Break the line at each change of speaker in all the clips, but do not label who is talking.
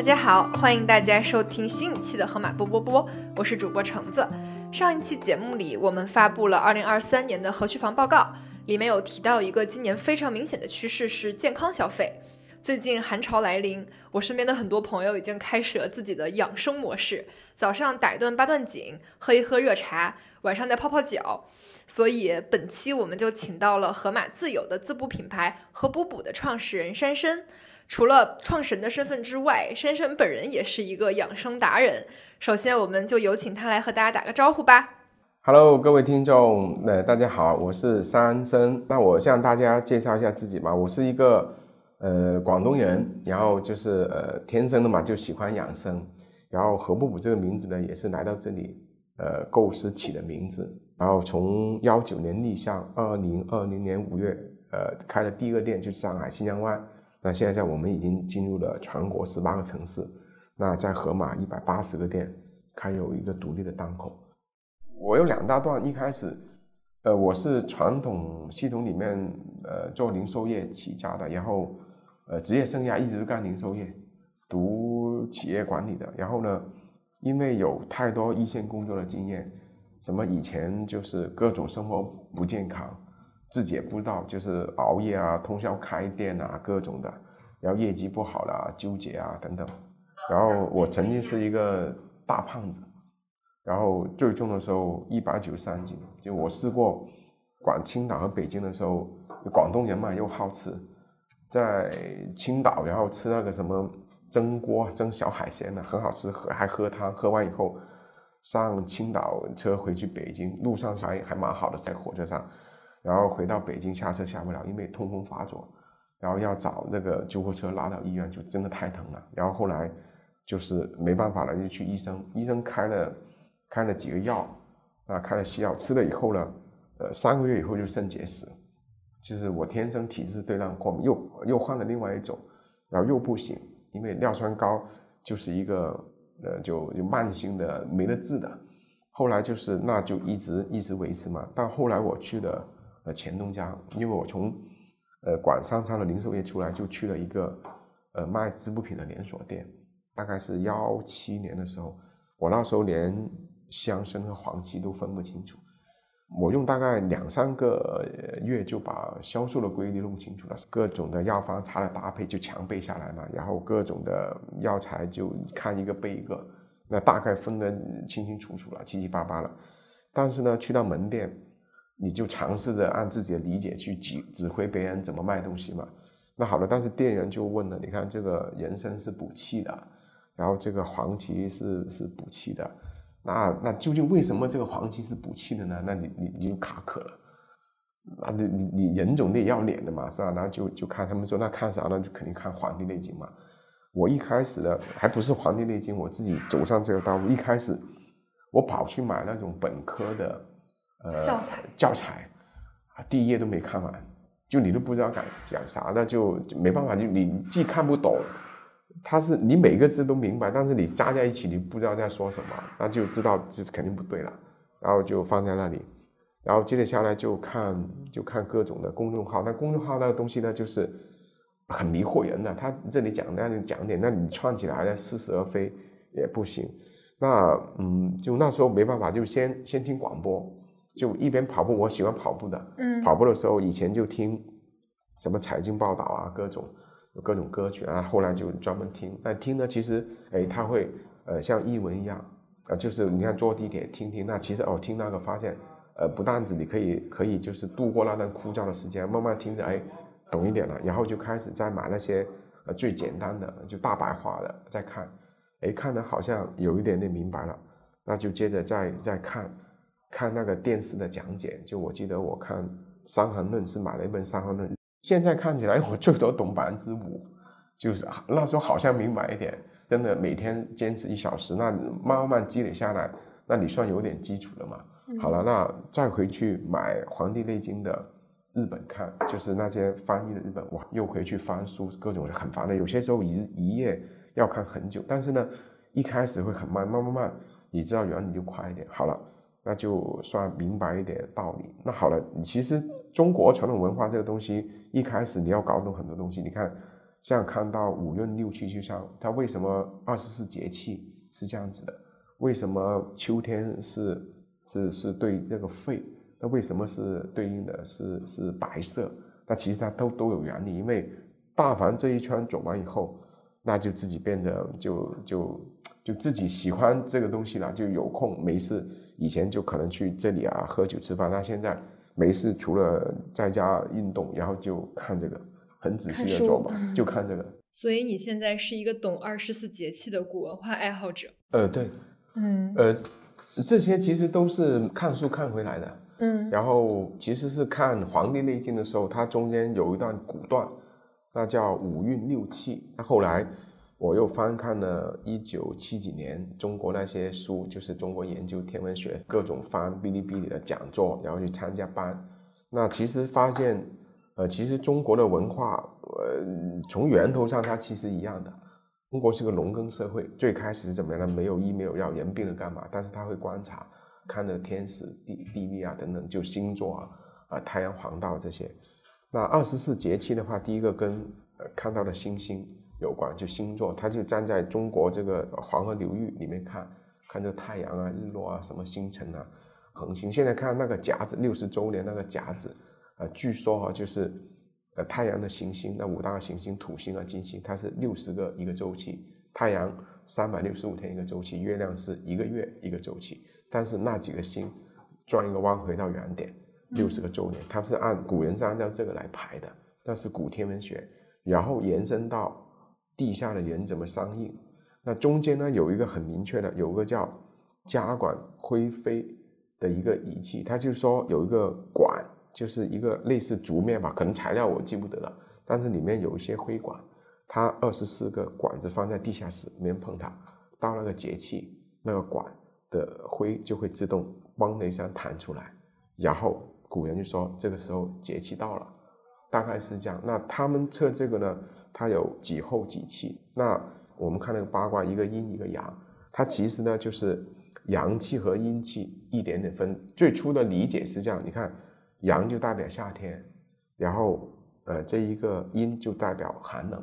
大家好，欢迎大家收听新一期的河马波波波，我是主播橙子。上一期节目里，我们发布了二零二三年的核区房报告，里面有提到一个今年非常明显的趋势是健康消费。最近寒潮来临，我身边的很多朋友已经开始了自己的养生模式，早上打一顿八段锦，喝一喝热茶，晚上再泡泡脚。所以本期我们就请到了河马自有的滋补品牌和补补的创始人珊珊。除了创始人的身份之外，珊珊本人也是一个养生达人。首先，我们就有请他来和大家打个招呼吧。
Hello，各位听众，呃，大家好，我是珊珊。那我向大家介绍一下自己嘛，我是一个呃广东人，然后就是呃天生的嘛就喜欢养生，然后何不补这个名字呢也是来到这里呃构思起的名字，然后从幺九年立项，二零二零年五月呃开了第一个店，就是上海新疆湾。那现在我们已经进入了全国十八个城市，那在盒马一百八十个店开有一个独立的档口。我有两大段，一开始，呃，我是传统系统里面呃做零售业起家的，然后呃职业生涯一直干零售业，读企业管理的。然后呢，因为有太多一线工作的经验，什么以前就是各种生活不健康。自己也不知道，就是熬夜啊，通宵开店啊，各种的，然后业绩不好啦，纠结啊等等。然后我曾经是一个大胖子，然后最重的时候一百九十三斤。就我试过管青岛和北京的时候，广东人嘛又好吃，在青岛然后吃那个什么蒸锅蒸小海鲜呢，很好吃，还喝汤，喝完以后上青岛车回去北京，路上还还蛮好的，在火车上。然后回到北京下车下不了，因为痛风发作，然后要找那个救护车拉到医院，就真的太疼了。然后后来就是没办法了，就去医生，医生开了开了几个药，啊，开了西药，吃了以后呢，呃，三个月以后就肾结石，就是我天生体质对那过敏，又又换了另外一种，然后又不行，因为尿酸高就是一个呃就就慢性的没得治的，后来就是那就一直一直维持嘛，但后来我去了。呃，前东家，因为我从呃管商超的零售业出来，就去了一个呃卖织布品的连锁店，大概是幺七年的时候，我那时候连香参和黄芪都分不清楚，我用大概两三个月就把销售的规律弄清楚了，各种的药方茶的搭配就强背下来嘛，然后各种的药材就看一个背一个，那大概分得清清楚楚了，七七八八了，但是呢，去到门店。你就尝试着按自己的理解去指指挥别人怎么卖东西嘛。那好了，但是店员就问了，你看这个人参是补气的，然后这个黄芪是是补气的，那那究竟为什么这个黄芪是补气的呢？那你你你就卡壳了。那你你你人总得要脸的嘛，是吧？然后就就看他们说那看啥呢？就肯定看《黄帝内经》嘛。我一开始的还不是《黄帝内经》，我自己走上这个道路，一开始我跑去买那种本科的。
呃，教材
教材啊，第一页都没看完，就你都不知道讲讲啥，那就没办法，就你既看不懂，他是你每个字都明白，但是你加在一起你不知道在说什么，那就知道这是肯定不对了，然后就放在那里，然后接着下来就看就看各种的公众号，那公众号那个东西呢，就是很迷惑人的，他这里讲那里讲点，那你串起来呢似是而非也不行，那嗯，就那时候没办法，就先先听广播。就一边跑步，我喜欢跑步的。嗯，跑步的时候以前就听什么财经报道啊，各种有各种歌曲啊。后来就专门听，那听呢，其实哎，他会呃像译文一样啊，就是你看坐地铁听听，那其实哦听那个发现呃不但子你可以可以就是度过那段枯燥的时间，慢慢听着哎懂一点了，然后就开始再买那些呃最简单的就大白话的再看，哎看的好像有一点点明白了，那就接着再再看。看那个电视的讲解，就我记得我看《伤寒论》是买了一本《伤寒论》，现在看起来我最多懂百分之五，就是那时候好像明白一点。真的每天坚持一小时，那慢慢积累下来，那你算有点基础了嘛？好了，那再回去买《黄帝内经》的日本看，就是那些翻译的日本，哇，又回去翻书，各种很烦的。有些时候一一页要看很久，但是呢，一开始会很慢，慢慢慢，你知道原理就快一点。好了。那就算明白一点道理。那好了，其实中国传统文化这个东西，一开始你要搞懂很多东西。你看，像看到五运六气，就像它为什么二十四节气是这样子的？为什么秋天是是是对那个肺？那为什么是对应的是是白色？那其实它都都有原理，因为大凡这一圈走完以后，那就自己变得就就就自己喜欢这个东西了，就有空没事，以前就可能去这里啊喝酒吃饭，那现在没事除了在家运动，然后就看这个，很仔细的做吧，就看这个。
所以你现在是一个懂二十四节气的古文化爱好者。
呃，对，
嗯
呃，这些其实都是看书看回来的。
嗯
然后其实是看《黄帝内经》的时候，它中间有一段古段，那叫五运六气。那后来我又翻看了一九七几年中国那些书，就是中国研究天文学各种翻哔哩哔哩的讲座，然后去参加班。那其实发现，呃，其实中国的文化，呃，从源头上它其实一样的。中国是个农耕社会，最开始怎么样呢？没有医没有药，人病了干嘛？但是他会观察。看的天时地地利啊等等，就星座啊啊太阳黄道这些。那二十四节气的话，第一个跟呃看到的星星有关，就星座，它就站在中国这个黄河流域里面看，看这太阳啊、日落啊、什么星辰啊、恒星。现在看那个甲子六十周年那个甲子，呃，据说啊就是呃太阳的行星，那五大行星土星啊、金星，它是六十个一个周期，太阳三百六十五天一个周期，月亮是一个月一个周期。但是那几个星转一个弯回到原点，六十个周年，它是按古人是按照这个来排的，那是古天文学，然后延伸到地下的人怎么相应。那中间呢有一个很明确的，有个叫加管灰飞的一个仪器，它就说有一个管，就是一个类似竹面吧，可能材料我记不得了，但是里面有一些灰管，它二十四个管子放在地下室里面碰它，到那个节气那个管。的灰就会自动嘣的一下弹出来，然后古人就说这个时候节气到了，大概是这样。那他们测这个呢，它有几候几气。那我们看那个八卦，一个阴一个阳，它其实呢就是阳气和阴气一点点分。最初的理解是这样，你看阳就代表夏天，然后呃这一个阴就代表寒冷。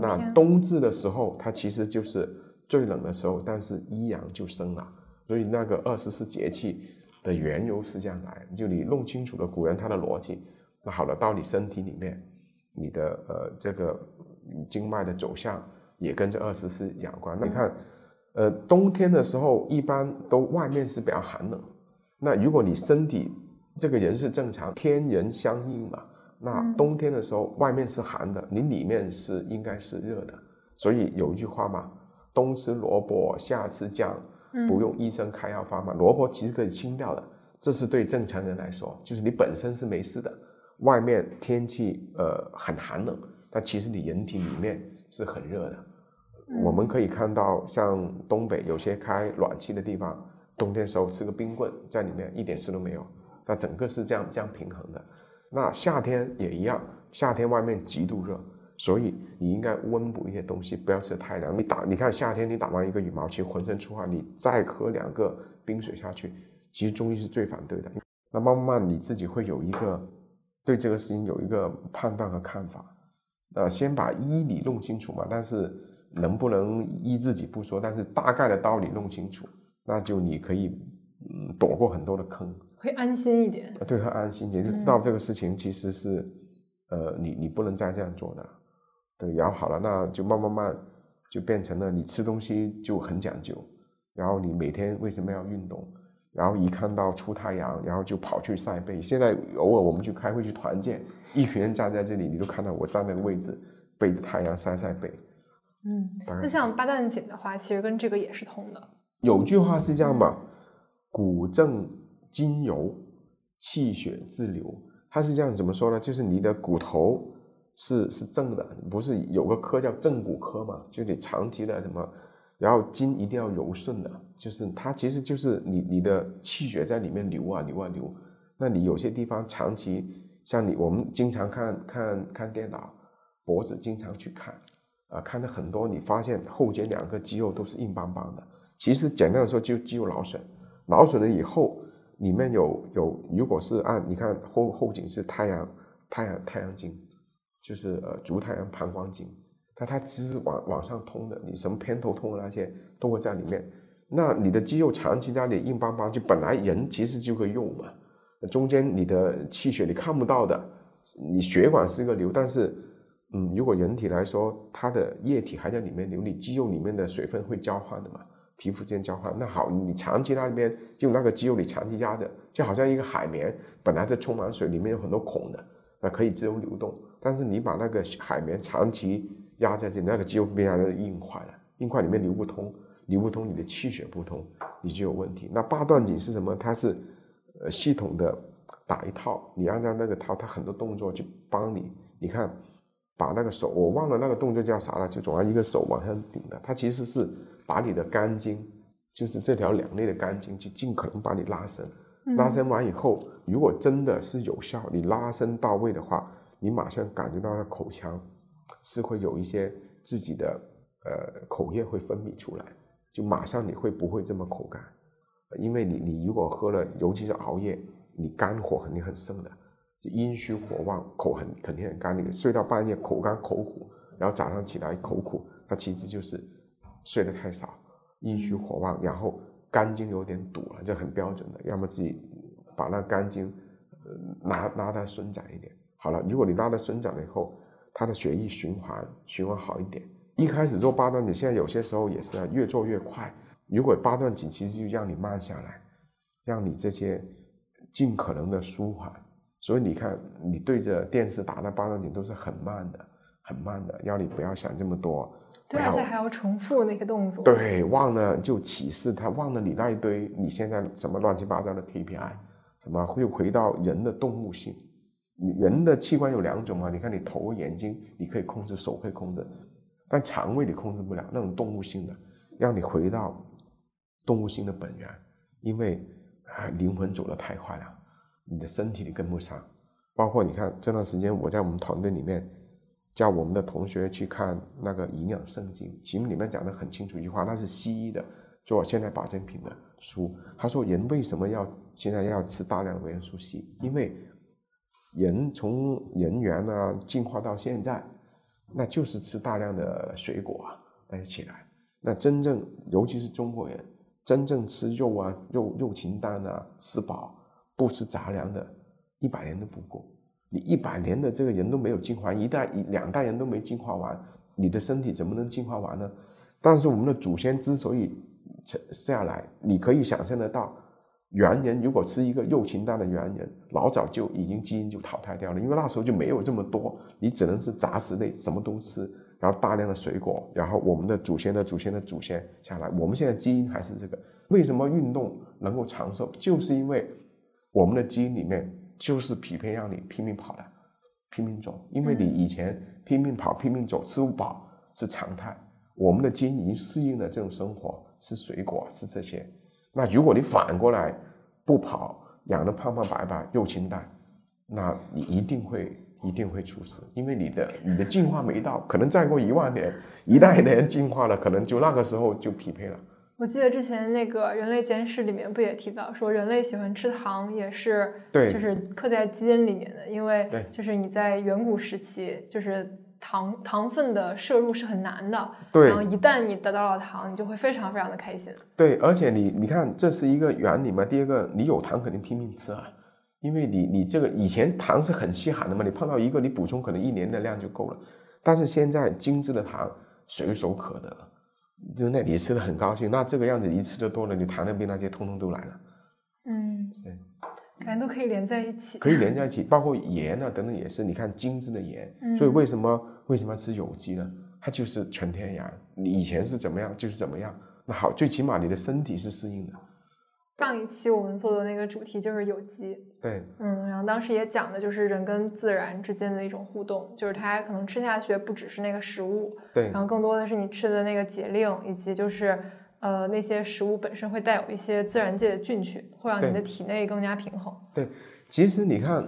那冬至的时候，它其实就是最冷的时候，但是一阳就生了。所以那个二十四节气的缘由是这样来，就你弄清楚了古人他的逻辑，那好了，到你身体里面，你的呃这个经脉的走向也跟这二十四有关。那你看，呃冬天的时候一般都外面是比较寒冷，那如果你身体这个人是正常，天人相应嘛，那冬天的时候外面是寒的，你里面是应该是热的。所以有一句话嘛，冬吃萝卜，夏吃姜。不用医生开药方嘛，萝卜其实可以清掉的。这是对正常人来说，就是你本身是没事的，外面天气呃很寒冷，但其实你人体里面是很热的。我们可以看到，像东北有些开暖气的地方，冬天时候吃个冰棍在里面一点事都没有，它整个是这样这样平衡的。那夏天也一样，夏天外面极度热。所以你应该温补一些东西，不要吃太凉。你打，你看夏天你打完一个羽毛球，浑身出汗，你再喝两个冰水下去，其实中医是最反对的。那慢慢你自己会有一个对这个事情有一个判断和看法。呃，先把医理弄清楚嘛，但是能不能医自己不说，但是大概的道理弄清楚，那就你可以嗯躲过很多的坑，
会安心一点。
对，会安心一点，就知道这个事情其实是呃你你不能再这样做的。对，然后好了，那就慢慢慢就变成了你吃东西就很讲究，然后你每天为什么要运动？然后一看到出太阳，然后就跑去晒背。现在偶尔我们去开会去团建，一群人站在这里，你都看到我站那个位置，背着太阳晒晒背。
嗯，那像八段锦的话，其实跟这个也是通的。
有句话是这样嘛，骨正筋柔，气血自流。它是这样怎么说呢？就是你的骨头。是是正的，不是有个科叫正骨科嘛？就你长期的什么，然后筋一定要柔顺的，就是它其实就是你你的气血在里面流啊流啊流。那你有些地方长期像你我们经常看看看电脑，脖子经常去看啊，看的很多，你发现后肩两个肌肉都是硬邦邦的。其实简单的说，就肌肉劳损，劳损了以后，里面有有，如果是按你看后后颈是太阳太阳太阳经。就是呃足太阳膀胱经，它它其实往往上通的，你什么偏头痛那些都会在里面。那你的肌肉长期在那里硬邦邦，就本来人其实就会用嘛，中间你的气血你看不到的，你血管是一个流，但是嗯，如果人体来说，它的液体还在里面流，你肌肉里面的水分会交换的嘛。皮肤间交换，那好，你长期那边就那个肌肉里长期压着，就好像一个海绵，本来是充满水，里面有很多孔的，那可以自由流动。但是你把那个海绵长期压在这里，那个肌肉变成硬块了，硬块里面流不通，流不通，你的气血不通，你就有问题。那八段锦是什么？它是呃系统的打一套，你按照那个套，它很多动作去帮你。你看，把那个手，我忘了那个动作叫啥了，就总要一个手往上顶的，它其实是。把你的肝经，就是这条两肋的肝经，就尽可能把你拉伸。拉伸完以后，如果真的是有效，你拉伸到位的话，你马上感觉到那口腔是会有一些自己的呃口液会分泌出来，就马上你会不会这么口干？因为你你如果喝了，尤其是熬夜，你肝火肯定很盛的，就阴虚火旺，口很肯定很干。你睡到半夜口干口苦，然后早上起来口苦，它其实就是。睡得太少，阴虚火旺，然后肝经有点堵了，这很标准的。要么自己把那肝经拉拉它伸展一点。好了，如果你拉的伸展了以后，它的血液循环循环好一点。一开始做八段锦，现在有些时候也是啊，越做越快。如果八段锦其实就让你慢下来，让你这些尽可能的舒缓。所以你看，你对着电视打那八段锦都是很慢的，很慢的，要你不要想这么多。
对，而且还要重复那个动作。
对，忘了就启示他忘了你那一堆，你现在什么乱七八糟的 KPI，什么又回到人的动物性。人的器官有两种嘛？你看你头、眼睛，你可以控制，手可以控制，但肠胃你控制不了，那种动物性的，让你回到动物性的本源，因为啊，灵魂走得太快了，你的身体你跟不上。包括你看这段时间我在我们团队里面。叫我们的同学去看那个营养圣经，其实里面讲的很清楚一句话，那是西医的做现代保健品的书。他说人为什么要现在要吃大量的维生素 C？因为人从人猿啊进化到现在，那就是吃大量的水果啊，大家起来。那真正尤其是中国人，真正吃肉啊肉肉禽蛋啊吃饱不吃杂粮的，一百年都不够。你一百年的这个人都没有进化，一代一两代人都没进化完，你的身体怎么能进化完呢？但是我们的祖先之所以下来，你可以想象得到，猿人如果吃一个肉禽蛋的猿人，老早就已经基因就淘汰掉了，因为那时候就没有这么多，你只能是杂食类，什么都吃，然后大量的水果，然后我们的祖先的祖先的祖先下来，我们现在基因还是这个。为什么运动能够长寿？就是因为我们的基因里面。就是匹配让你拼命跑的，拼命走，因为你以前拼命跑、拼命走，吃不饱是常态。我们的基因已经适应了这种生活，吃水果，吃这些。那如果你反过来不跑，养的胖胖白白又清淡，那你一定会一定会出事，因为你的你的进化没到，可能再过一万年，一代人进化了，可能就那个时候就匹配了。
我记得之前那个人类简史里面不也提到说，人类喜欢吃糖也是，
对，
就是刻在基因里面的，因为就是你在远古时期，就是糖糖分的摄入是很难的，
对，
然后一旦你得到了糖，你就会非常非常的开心。
对，而且你你看这是一个原理嘛，第二个你有糖肯定拼命吃啊，因为你你这个以前糖是很稀罕的嘛，你碰到一个你补充可能一年的量就够了，但是现在精致的糖随手可得。就那你吃的很高兴，那这个样子一吃就多了，你糖尿病那些通通都来了。
嗯，
对，
都可以连在一起。
可以连在一起，包括盐啊等等也是。你看精致的盐，所以为什么为什么要吃有机呢？它就是纯天然。你以前是怎么样就是怎么样。那好，最起码你的身体是适应的。
上一期我们做的那个主题就是有机，
对，
嗯，然后当时也讲的就是人跟自然之间的一种互动，就是它可能吃下去不只是那个食物，
对，
然后更多的是你吃的那个节令，以及就是呃那些食物本身会带有一些自然界的菌群，会让你的体内更加平衡。
对，其实你看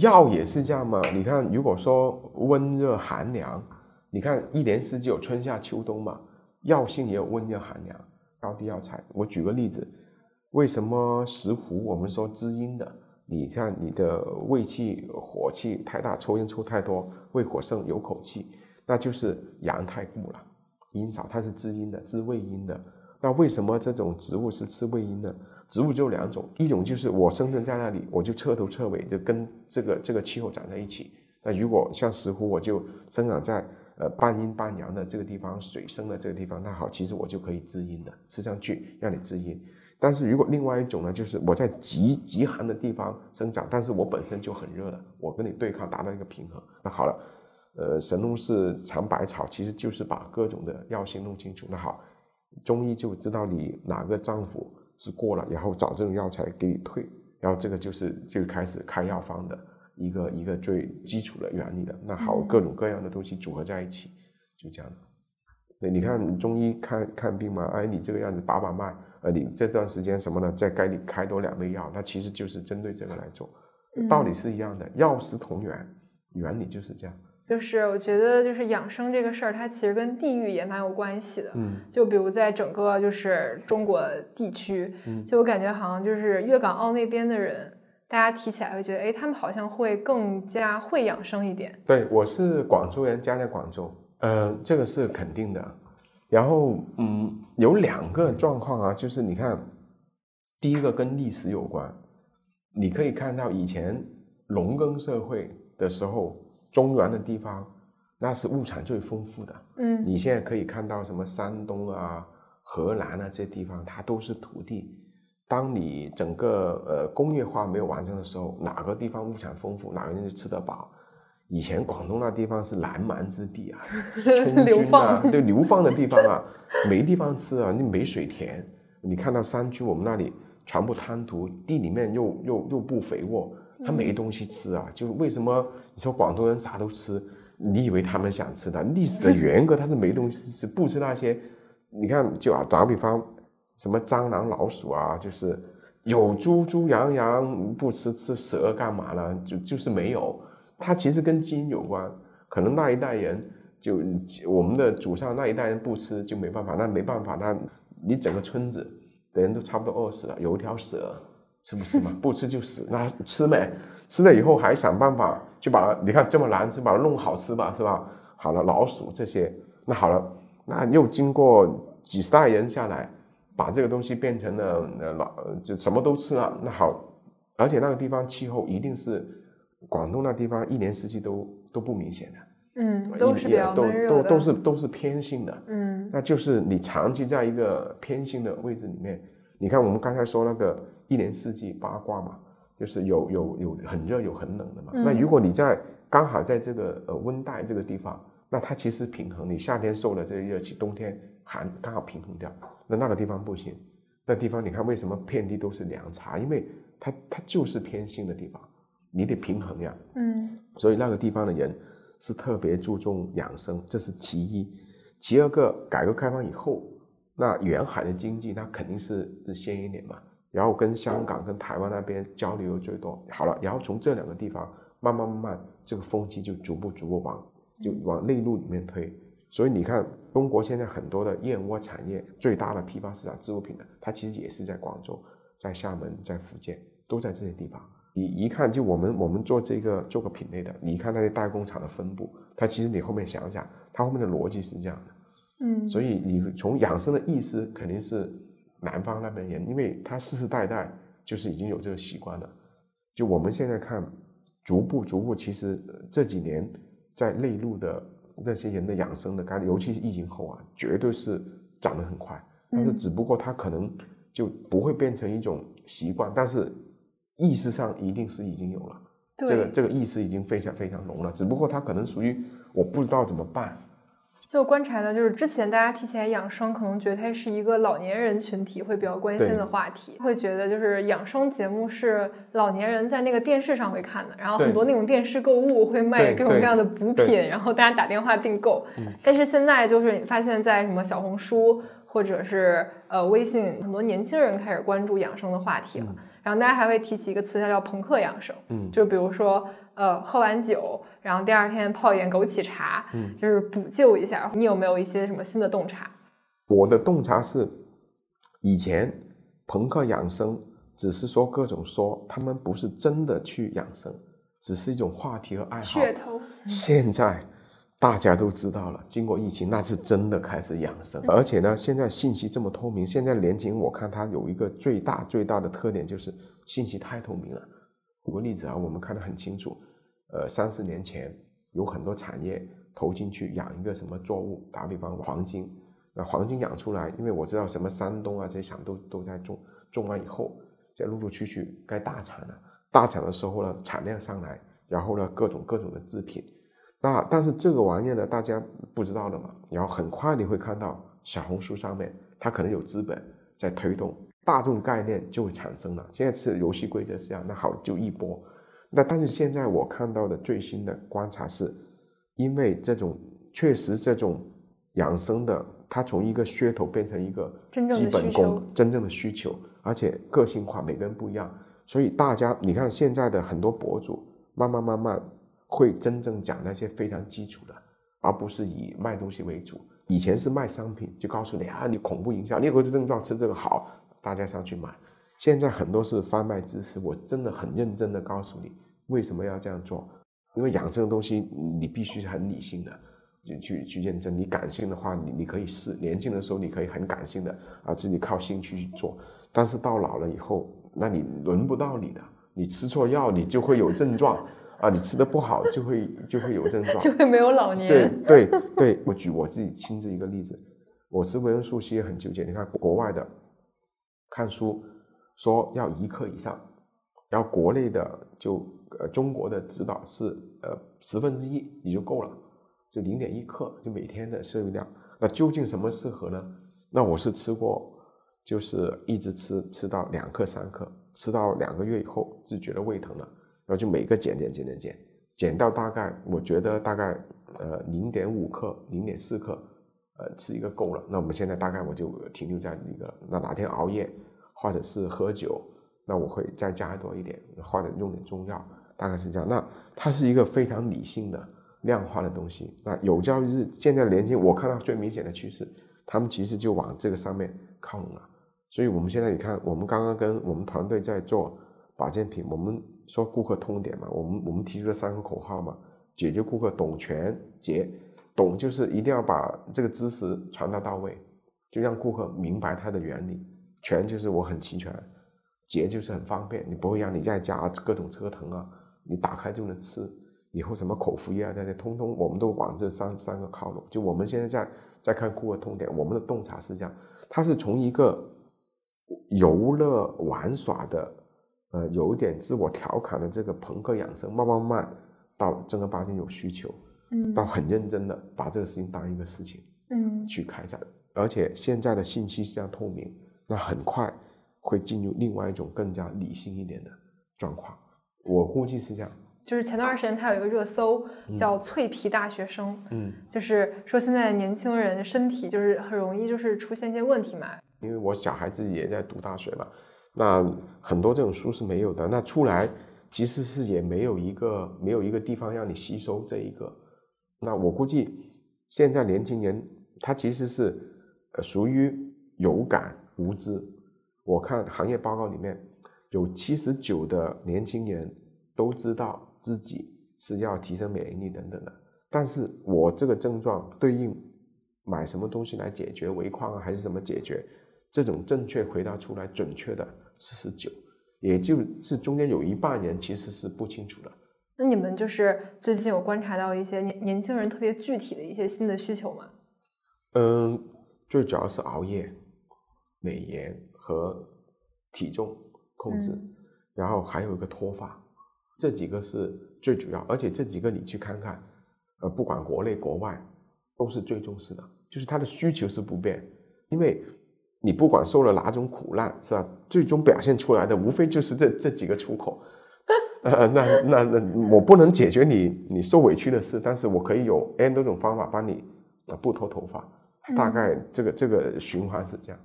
药也是这样嘛，你看如果说温热寒凉，你看一年四季有春夏秋冬嘛，药性也有温热寒凉，高低药材。我举个例子。为什么石斛我们说滋阴的？你像你的胃气、火气太大，抽烟抽太多，胃火盛有口气，那就是阳太固了，阴少，它是滋阴的，滋胃阴的。那为什么这种植物是吃胃阴呢？植物就两种，一种就是我生存在那里，我就彻头彻尾就跟这个这个气候长在一起。那如果像石斛，我就生长在呃半阴半阳的这个地方，水生的这个地方，那好，其实我就可以滋阴的，吃上去让你滋阴。但是如果另外一种呢，就是我在极极寒的地方生长，但是我本身就很热了，我跟你对抗，达到一个平衡。那好了，呃，神农氏尝百草，其实就是把各种的药性弄清楚。那好。中医就知道你哪个脏腑是过了，然后找这种药材给你退，然后这个就是就开始开药方的一个一个最基础的原理的。那好，各种各样的东西组合在一起，就这样。对，你看中医看看病嘛，哎，你这个样子把把脉，呃，你这段时间什么呢？再该你开多两味药，那其实就是针对这个来做，道理是一样的，药食同源，原理就是这样。
就是我觉得，就是养生这个事儿，它其实跟地域也蛮有关系的。
嗯，
就比如在整个就是中国地区，就我感觉好像就是粤港澳那边的人，大家提起来会觉得，哎，他们好像会更加会养生一点。
对，我是广州人，家在广州，呃，这个是肯定的。然后，嗯，有两个状况啊，就是你看，第一个跟历史有关，你可以看到以前农耕社会的时候。中原的地方，那是物产最丰富的。
嗯，
你现在可以看到什么山东啊、河南啊这些地方，它都是土地。当你整个呃工业化没有完成的时候，哪个地方物产丰富，哪个人就吃得饱。以前广东那地方是南蛮之地啊，充军啊，对流放的地方啊，没地方吃啊，你没水田。你看到山区，我们那里全部滩涂，地里面又又又不肥沃。他没东西吃啊，就为什么你说广东人啥都吃？你以为他们想吃的？历史的 原格他是没东西吃，不吃那些。你看，就啊，打个比方，什么蟑螂、老鼠啊，就是有猪猪羊羊不吃，吃蛇干嘛呢？就就是没有。它其实跟基因有关，可能那一代人就我们的祖上那一代人不吃就没办法，那没办法，那你整个村子的人都差不多饿死了。有一条蛇。吃不吃嘛？不吃就死。那吃没？吃了以后还想办法就把它，你看这么难吃，把它弄好吃吧，是吧？好了，老鼠这些，那好了，那又经过几十代人下来，把这个东西变成了呃老就什么都吃了。那好，而且那个地方气候一定是广东那地方一年四季都都不明显的，
嗯，都是比较
都都都是都是偏性的，
嗯，
那就是你长期在一个偏性的位置里面，你看我们刚才说那个。一年四季八卦嘛，就是有有有很热有很冷的嘛。那如果你在刚好在这个呃温带这个地方，那它其实平衡，你夏天受了这个热气，冬天寒刚好平衡掉。那那个地方不行，那地方你看为什么遍地都是凉茶？因为它它就是偏心的地方，你得平衡呀。
嗯，
所以那个地方的人是特别注重养生，这是其一。其二个，改革开放以后，那沿海的经济那肯定是是先一点嘛。然后跟香港、跟台湾那边交流最多，好了，然后从这两个地方慢慢慢慢，这个风气就逐步逐步往就往内陆里面推。所以你看，中国现在很多的燕窝产业最大的批发市场制物品的，它其实也是在广州、在厦门、在福建，都在这些地方。你一看，就我们我们做这个做个品类的，你看那些代工厂的分布，它其实你后面想想，它后面的逻辑是这样的。
嗯，
所以你从养生的意思肯定是。南方那边人，因为他世世代代就是已经有这个习惯了。就我们现在看，逐步逐步，其实这几年在内陆的那些人的养生的概尤其是疫情后啊，绝对是长得很快。但是只不过他可能就不会变成一种习惯，但是意识上一定是已经有了。这个这个意识已经非常非常浓了，只不过他可能属于我不知道怎么办。
就观察的，就是之前大家提起来养生，可能觉得它是一个老年人群体会比较关心的话题，会觉得就是养生节目是老年人在那个电视上会看的，然后很多那种电视购物会卖各种各样的补品，然后大家打电话订购。但是现在就是你发现，在什么小红书或者是呃微信，很多年轻人开始关注养生的话题了。然后大家还会提起一个词，它叫朋克养生。
嗯，
就比如说，呃，喝完酒，然后第二天泡一点枸杞茶，嗯，就是补救一下。你有没有一些什么新的洞察？
我的洞察是，以前朋克养生只是说各种说，他们不是真的去养生，只是一种话题和爱好。
噱头。
现在大家都知道了，经过疫情，那是真的开始养生，而且呢，现在信息这么透明，现在年轻人我看它有一个最大最大的特点就是信息太透明了。举个例子啊，我们看得很清楚，呃，三四年前有很多产业投进去养一个什么作物，打比方黄金，那黄金养出来，因为我知道什么山东啊这些厂都都在种，种完以后，再陆陆续续该大产了，大产的时候呢，产量上来，然后呢，各种各种的制品，那但是这个玩意呢，大家不知道的嘛，然后很快你会看到小红书上面，它可能有资本在推动。大众概念就会产生了。现在是游戏规则是这样，那好就一波。那但是现在我看到的最新的观察是，因为这种确实这种养生的，它从一个噱头变成一个基本功，真正的需求，而且个性化，每个人不一样。所以大家你看现在的很多博主，慢慢慢慢会真正讲那些非常基础的，而不是以卖东西为主。以前是卖商品，就告诉你啊，你恐怖营销，你有这症状吃这个好。大家上去买，现在很多是贩卖知识。我真的很认真的告诉你，为什么要这样做？因为养生的东西，你必须是很理性的，就去去认真。你感性的话，你你可以试。年轻的时候你可以很感性的啊，自己靠兴趣去做。但是到老了以后，那你轮不到你的。你吃错药，你就会有症状啊。你吃的不好，就会就会有症状，
就会没有老年。
对对对，我举我自己亲自一个例子，我吃维生素 C 很纠结。你看国外的。看书说要一克以上，然后国内的就呃中国的指导是呃十分之一你就够了，就零点一克就每天的摄入量。那究竟什么适合呢？那我是吃过，就是一直吃吃到两克三克，吃到两个月以后就觉得胃疼了，然后就每个减减减减减，减到大概我觉得大概呃零点五克零点四克。呃，吃一个够了。那我们现在大概我就停留在那个，那哪天熬夜或者是喝酒，那我会再加多一点，或者用点中药，大概是这样。那它是一个非常理性的量化的东西。那有朝一日，现在年轻，我看到最明显的趋势，他们其实就往这个上面靠拢了。所以我们现在你看，我们刚刚跟我们团队在做保健品，我们说顾客痛点嘛，我们我们提出了三个口号嘛，解决顾客懂全解。懂就是一定要把这个知识传达到位，就让顾客明白它的原理。全就是我很齐全，捷就是很方便，你不会让你在家各种折腾啊，你打开就能吃。以后什么口服液啊这些，通通我们都往这三三个靠拢。就我们现在在在看顾客痛点，我们的洞察是这样，它是从一个游乐玩耍的，呃，有一点自我调侃的这个朋克养生，慢慢慢到正儿八经有需求。嗯，到很认真的把这个事情当一个事情，嗯，去开展，而且现在的信息是这样透明，那很快会进入另外一种更加理性一点的状况。我估计是这样。
就是前段时间他有一个热搜叫“脆皮大学生”，嗯，就是说现在年轻人身体就是很容易就是出现一些问题嘛。
因为我小孩自己也在读大学嘛，那很多这种书是没有的，那出来其实是也没有一个没有一个地方让你吸收这一个。那我估计，现在年轻人他其实是属于有感无知。我看行业报告里面有七十九的年轻人都知道自己是要提升免疫力等等的，但是我这个症状对应买什么东西来解决，维矿还是怎么解决？这种正确回答出来准确的四十九，也就是中间有一半人其实是不清楚的。
那你们就是最近有观察到一些年年轻人特别具体的一些新的需求吗？
嗯，最主要是熬夜、美颜和体重控制，然后还有一个脱发，这几个是最主要。而且这几个你去看看，呃，不管国内国外都是最重视的，就是他的需求是不变，因为你不管受了哪种苦难，是吧？最终表现出来的无非就是这这几个出口。呃，那那那我不能解决你你受委屈的事，但是我可以有 n 多种方法帮你啊不脱头发，大概这个这个循环是这样。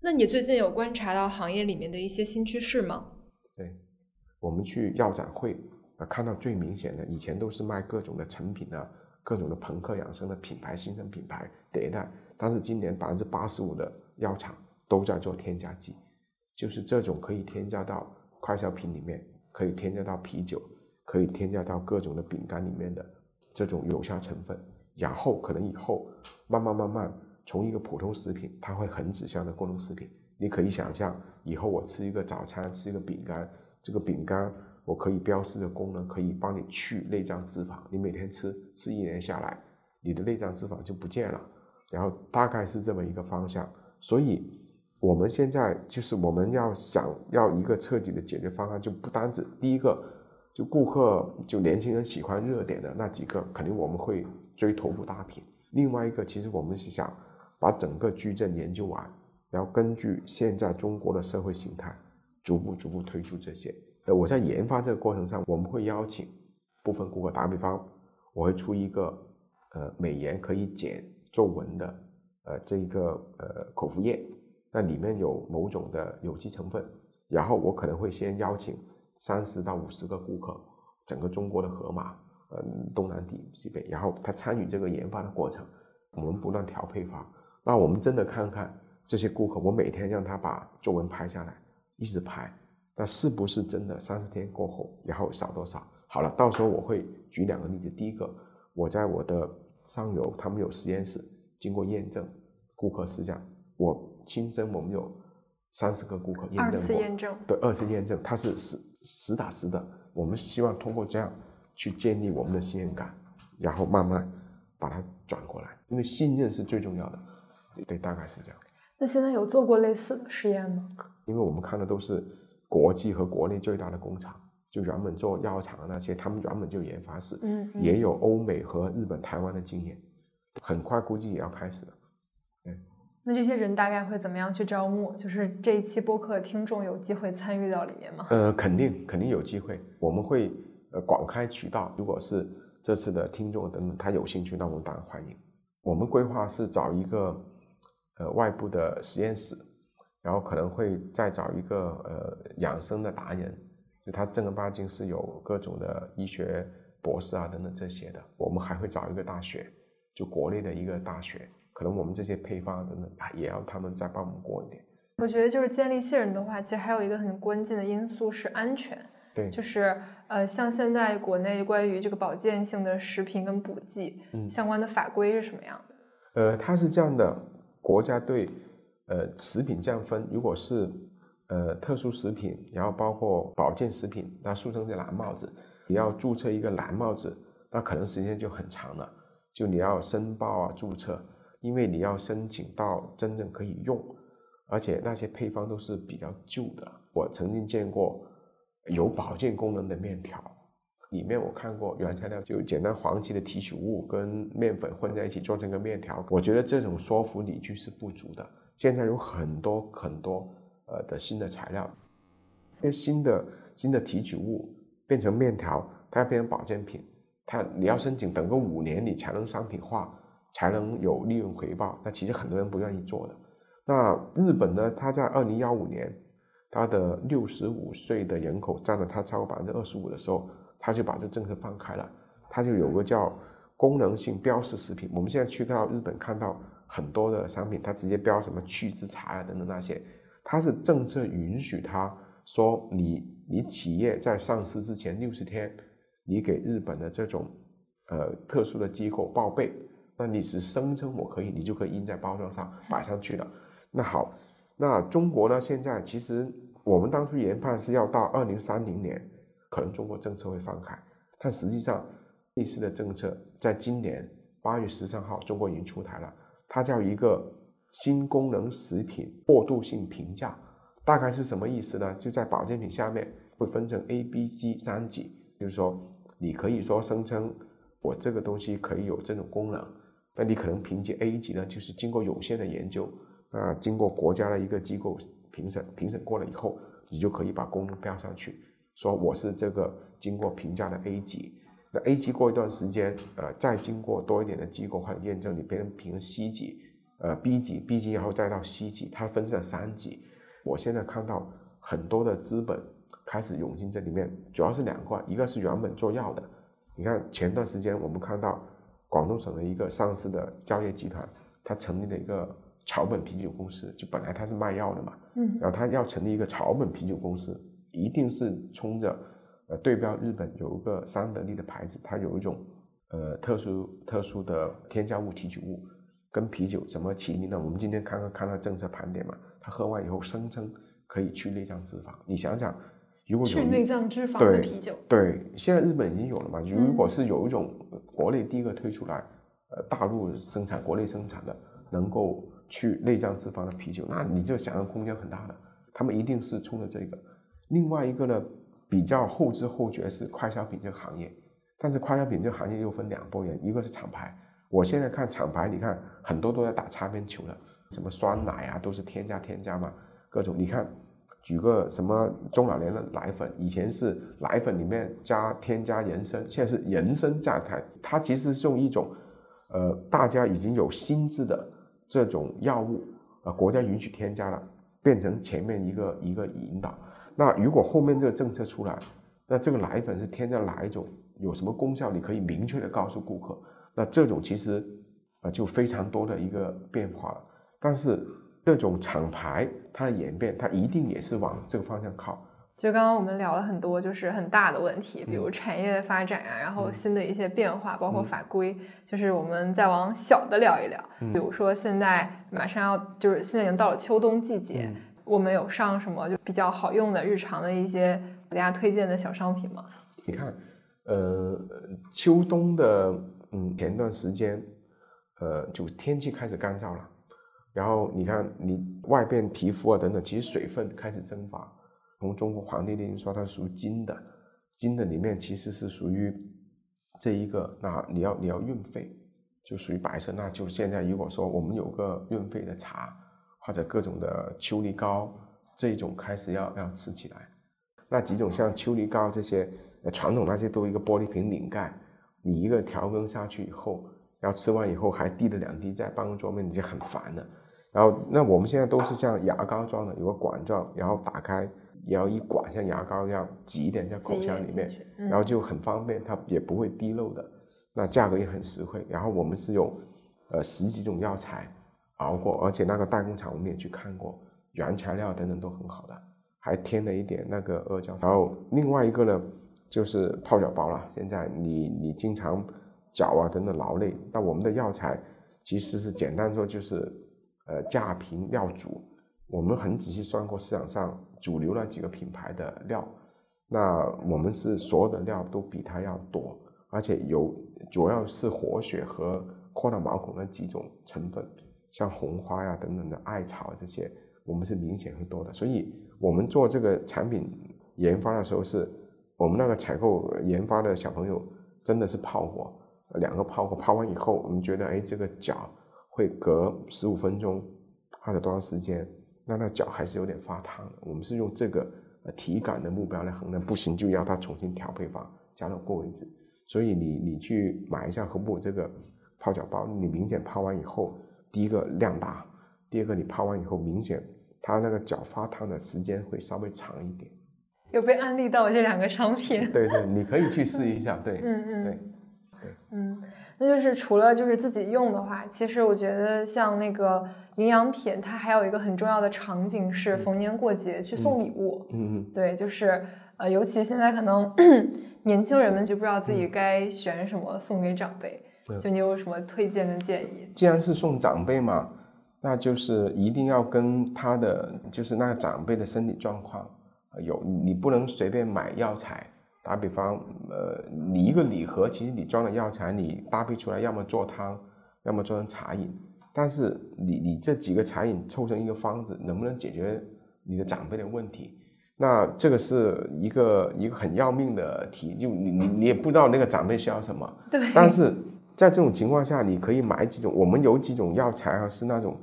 那你最近有观察到行业里面的一些新趋势吗？
对，我们去药展会啊，看到最明显的，以前都是卖各种的成品啊，各种的朋克养生的品牌、新生品牌迭代，但是今年百分之八十五的药厂都在做添加剂，就是这种可以添加到快消品里面，可以添加到啤酒，可以添加到各种的饼干里面的这种有效成分。然后可能以后慢慢慢慢从一个普通食品，它会很指向的功能食品。你可以想象，以后我吃一个早餐，吃一个饼干，这个饼干我可以标示的功能，可以帮你去内脏脂肪。你每天吃吃一年下来，你的内脏脂肪就不见了。然后大概是这么一个方向。所以我们现在就是我们要想要一个彻底的解决方案，就不单指第一个，就顾客就年轻人喜欢热点的那几个，肯定我们会追头部大品。另外一个，其实我们是想把整个矩阵研究完。然后根据现在中国的社会形态，逐步逐步推出这些。呃，我在研发这个过程上，我们会邀请部分顾客，打比方，我会出一个呃美颜可以减皱纹的呃这一个呃口服液，那里面有某种的有机成分。然后我可能会先邀请三十到五十个顾客，整个中国的河马，呃东南地西北，然后他参与这个研发的过程，我们不断调配方。那我们真的看看。这些顾客，我每天让他把皱纹拍下来，一直拍，那是不是真的？三十天过后，然后少多少？好了，到时候我会举两个例子。第一个，我在我的上游，他们有实验室，经过验证，顾客是这样，我亲身，我们有三十个顾客验证过，二
次验证，
对，二次验证，它是实实打实的。我们希望通过这样去建立我们的信任感，然后慢慢把它转过来，因为信任是最重要的。对，大概是这样。
那现在有做过类似的实验吗？
因为我们看的都是国际和国内最大的工厂，就原本做药厂的那些，他们原本就研发室，
嗯，
也有欧美和日本、台湾的经验，很快估计也要开始了。对，
那这些人大概会怎么样去招募？就是这一期播客的听众有机会参与到里面吗？
呃，肯定肯定有机会，我们会呃广开渠道，如果是这次的听众等等他有兴趣，那我们当然欢迎。我们规划是找一个。呃，外部的实验室，然后可能会再找一个呃养生的达人，就他正儿八经是有各种的医学博士啊等等这些的。我们还会找一个大学，就国内的一个大学，可能我们这些配方等等也要他们再帮我们过一点。
我觉得就是建立信任的话，其实还有一个很关键的因素是安全。
对，
就是呃，像现在国内关于这个保健性的食品跟补剂相关的法规是什么样的？
呃，它是这样的。国家对，呃，食品这样分，如果是，呃，特殊食品，然后包括保健食品，那俗称叫蓝帽子，你要注册一个蓝帽子，那可能时间就很长了，就你要申报啊，注册，因为你要申请到真正可以用，而且那些配方都是比较旧的。我曾经见过有保健功能的面条。里面我看过原材料就简单黄芪的提取物跟面粉混在一起做成个面条，我觉得这种说服理据是不足的。现在有很多很多呃的新的材料，那新的新的提取物变成面条，它要变成保健品，它你要申请等个五年你才能商品化，才能有利润回报。那其实很多人不愿意做的。那日本呢？它在二零幺五年，它的六十五岁的人口占了它超过百分之二十五的时候。他就把这政策放开了，他就有个叫功能性标识食品。我们现在去到日本看到很多的商品，它直接标什么去脂茶啊等等那些，它是政策允许它说你你企业在上市之前六十天，你给日本的这种呃特殊的机构报备，那你是声称我可以，你就可以印在包装上摆上去了。那好，那中国呢？现在其实我们当初研判是要到二零三零年。可能中国政策会放开，但实际上类似的政策在今年八月十三号中国已经出台了，它叫一个新功能食品过渡性评价，大概是什么意思呢？就在保健品下面会分成 A、B、C 三级，就是说你可以说声称我这个东西可以有这种功能，那你可能凭借 A 级呢，就是经过有限的研究，啊，经过国家的一个机构评审，评审过了以后，你就可以把功能标上去。说我是这个经过评价的 A 级，那 A 级过一段时间，呃，再经过多一点的机构或者验证，你变成评 C 级，呃 B 级，B 级然后再到 C 级，它分成了三级。我现在看到很多的资本开始涌进这里面，主要是两块，一个是原本做药的，你看前段时间我们看到广东省的一个上市的药业集团，它成立了一个草本啤酒公司，就本来它是卖药的嘛，
嗯，
然后它要成立一个草本啤酒公司，一定是冲着呃对标日本有一个三得利的牌子，它有一种呃特殊特殊的添加物提取物，跟啤酒怎么齐名呢？我们今天刚刚看到政策盘点嘛，他喝完以后声称可以去内脏脂肪，你想想，如果有
去内脏脂肪的啤酒，
对，现在日本已经有了嘛。如
嗯
果是有一种呃国内第一个推出来，呃，大陆生产、国内生产的，能够去内脏脂肪的啤酒，那你就想象空间很大的。他们一定是冲着这个。另外一个呢，比较后知后觉是快消品这个行业，但是快消品这个行业又分两拨人，一个是厂牌。我现在看厂牌，你看很多都在打擦边球的，什么酸奶啊，都是添加添加嘛，各种。你看，举个什么中老年的奶粉，以前是奶粉里面加添加人参，现在是人参榨它，它其实是用一种，呃，大家已经有心智的这种药物，呃，国家允许添加了，变成前面一个一个引导。那如果后面这个政策出来，那这个奶粉是添加哪一种，有什么功效，你可以明确的告诉顾客。那这种其实，啊，就非常多的一个变化了。但是这种厂牌它的演变，它一定也是往这个方向靠。
就刚刚我们聊了很多，就是很大的问题，
嗯
比如产业的发展啊，然后新的一些变化，包括法规。就是我们再往小的聊一聊，
嗯
比如说现在马上要，就是现在已经到了秋冬季节，
嗯
我们有上什么就比较好用的日常的一些给大家推荐的小商品吗？
你看，呃，秋冬的嗯前段时间，呃，就天气开始干燥了，然后你看你外边皮肤啊等等，其实水分开始蒸发。从中国《黄帝内经》说它属于金的，金的里面其实是属于这一个，那你要你要运费，就属于白色。那就现在如果说我们有个运费的茶，或者各种的秋梨膏这一种开始要要吃起来。那几种像秋梨膏这些，呃，传统那些都一个玻璃瓶拧盖，你一个调羹下去以后，然后吃完以后还滴了两滴在办公桌面，你就很烦了。然后那我们现在都是像牙膏状的，有个管状，然后打开，然后一管像牙膏一样挤一点在口腔里面，
嗯
然后就很方便，它也不会滴漏的，那价格也很实惠。然后我们是有呃十几种药材熬过，而且那个代工厂我们也去看过，原材料等等都很好的，还添了一点那个阿胶。然后另外一个呢，就是泡脚包了。现在你你经常脚啊等等劳累，那我们的药材其实是简单说就是呃架平料煮。我们很仔细算过市场上主流那几个品牌的料，那我们是所有的料都比它要多，而且有主要是活血和扩大毛孔那几种成分，像红花呀等等的艾草这些，我们是明显会多的。所以我们做这个产品研发的时候是，我们那个采购研发的小朋友真的是泡过，两个泡过，泡完以后我们觉得哎这个脚会隔十五分钟或者多长时间，那那脚还是有点发烫。我们是用这个体感的目标来衡量，不行就要它重新调配方，加到过为止。所以你你去买一下和睦这个泡脚包，你明显泡完以后，第一个量大，第二个你泡完以后明显它那个脚发烫的时间会稍微长一点。
有被安利到这两个商品。
对对，你可以去试一下。对，
嗯嗯
对。
嗯，那就是除了就是自己用的话，其实我觉得像那个营养品，它还有一个很重要的场景是逢年过节去送礼物。
嗯嗯。
对，就是呃，尤其现在可能 年轻人们就不知道自己该选什么送给长辈，
嗯
就你有什么推荐跟建议？
既然是送长辈嘛，那就是一定要跟他的就是那个长辈的身体状况呃有，你不能随便买药材。打比方，呃，你一个礼盒，其实你装的药材，你搭配出来，要么做汤，要么做成茶饮。但是你你这几个茶饮凑成一个方子，能不能解决你的长辈的问题？那这个是一个一个很要命的题，就你你你也不知道那个长辈需要什么。
对，
但是在这种情况下，你可以买几种，我们有几种药材啊，是那种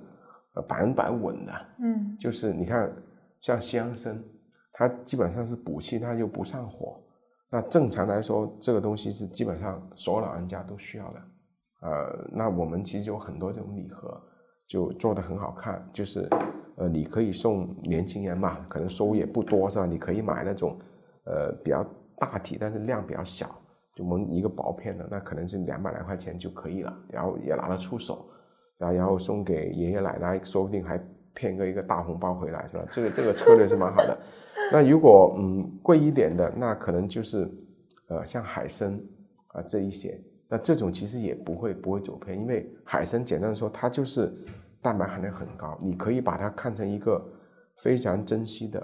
呃百分百稳的，
嗯
就是你看像西洋参，它基本上是补气，它又不上火。那正常来说，这个东西是基本上所有老人家都需要的。呃，那我们其实有很多这种礼盒，就做的很好看，就是呃，你可以送年轻人嘛，可能收入也不多是吧？你可以买那种呃比较大体，但是量比较小，就我们一个薄片的，那可能是两百来块钱就可以了，然后也拿得出手。啊，然后送给爷爷奶奶，说不定还骗个一个大红包回来，是吧？这个这个策略是蛮好的。那如果嗯贵一点的，那可能就是呃像海参啊这一些，那这种其实也不会不会走偏，因为海参简单说它就是蛋白含量很高，你可以把它看成一个非常珍惜的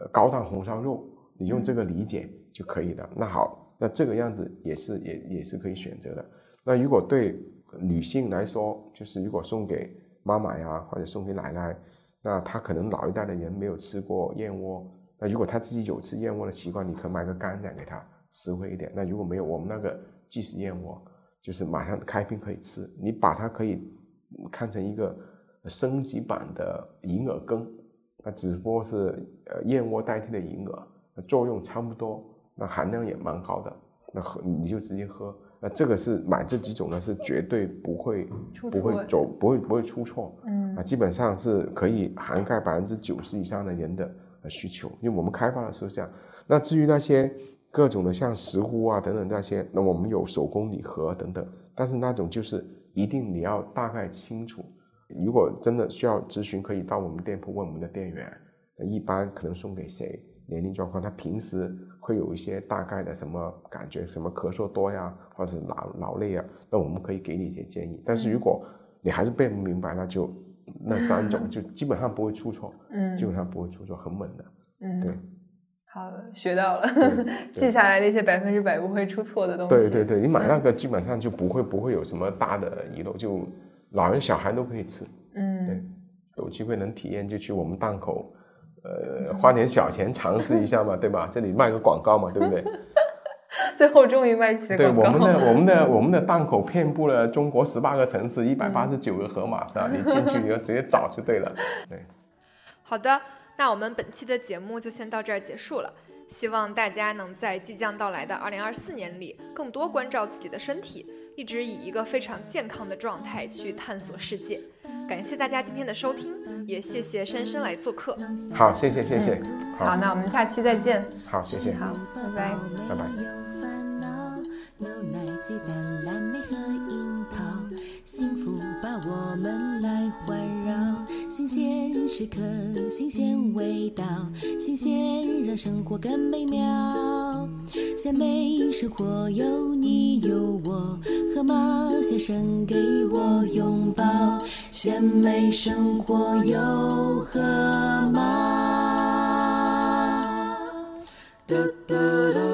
呃高档红烧肉，你用这个理解就可以了。那好，那这个样子也是也也是可以选择的。那如果对女性来说，就是如果送给妈妈呀，或者送给奶奶，那她可能老一代的人没有吃过燕窝。那如果他自己有吃燕窝的习惯，你可以买个干粮给他，实惠一点。那如果没有，我们那个即食燕窝，就是马上开瓶可以吃。你把它可以看成一个升级版的银耳羹，那只不过是呃燕窝代替的银耳，作用差不多，那含量也蛮高的。那喝你就直接喝。那这个是买这几种呢，是绝对不会不会走不会不会出错。嗯啊，基本上是可以涵盖百分之九十以上的人的。需求，因为我们开发的是这样。那至于那些各种的像石斛啊等等那些，那我们有手工礼盒等等。但是那种就是一定你要大概清楚。如果真的需要咨询，可以到我们店铺问我们的店员。一般可能送给谁？年龄状况，他平时会有一些大概的什么感觉？什么咳嗽多呀，或者是劳劳累啊？那我们可以给你一些建议。但是如果你还是背不明白，那就。那三种就基本上不会出错，嗯，基本上不会出错，很稳的，嗯，对，
好，学到了，记下来那些百分之百不会出错的东西。
对对对，你买那个基本上就不会不会有什么大的遗漏，就老人小孩都可以吃，嗯，对，有机会能体验就去我们档口，呃，花点小钱尝试一下嘛，对吧？这里卖个广告嘛，对不对？
最后终于卖起了。
对我们的我们的我们的档口遍布了中国十八个城市，一百八十九个盒马是吧？你进去你就直接找就对了。对，
好的，那我们本期的节目就先到这儿结束了。希望大家能在即将到来的二零二四年里，更多关照自己的身体，一直以一个非常健康的状态去探索世界。感谢大家今天的收听，也谢谢珊珊来做客。
好，谢谢谢谢。
好，那我们下期再见。
好，谢谢。
好，拜拜，
拜拜。
幸福把我们来环绕。新鲜时刻，新鲜味道，新鲜让生活更美妙。鲜美生活有你有我，河马先生给我拥抱。鲜美生活有河马的。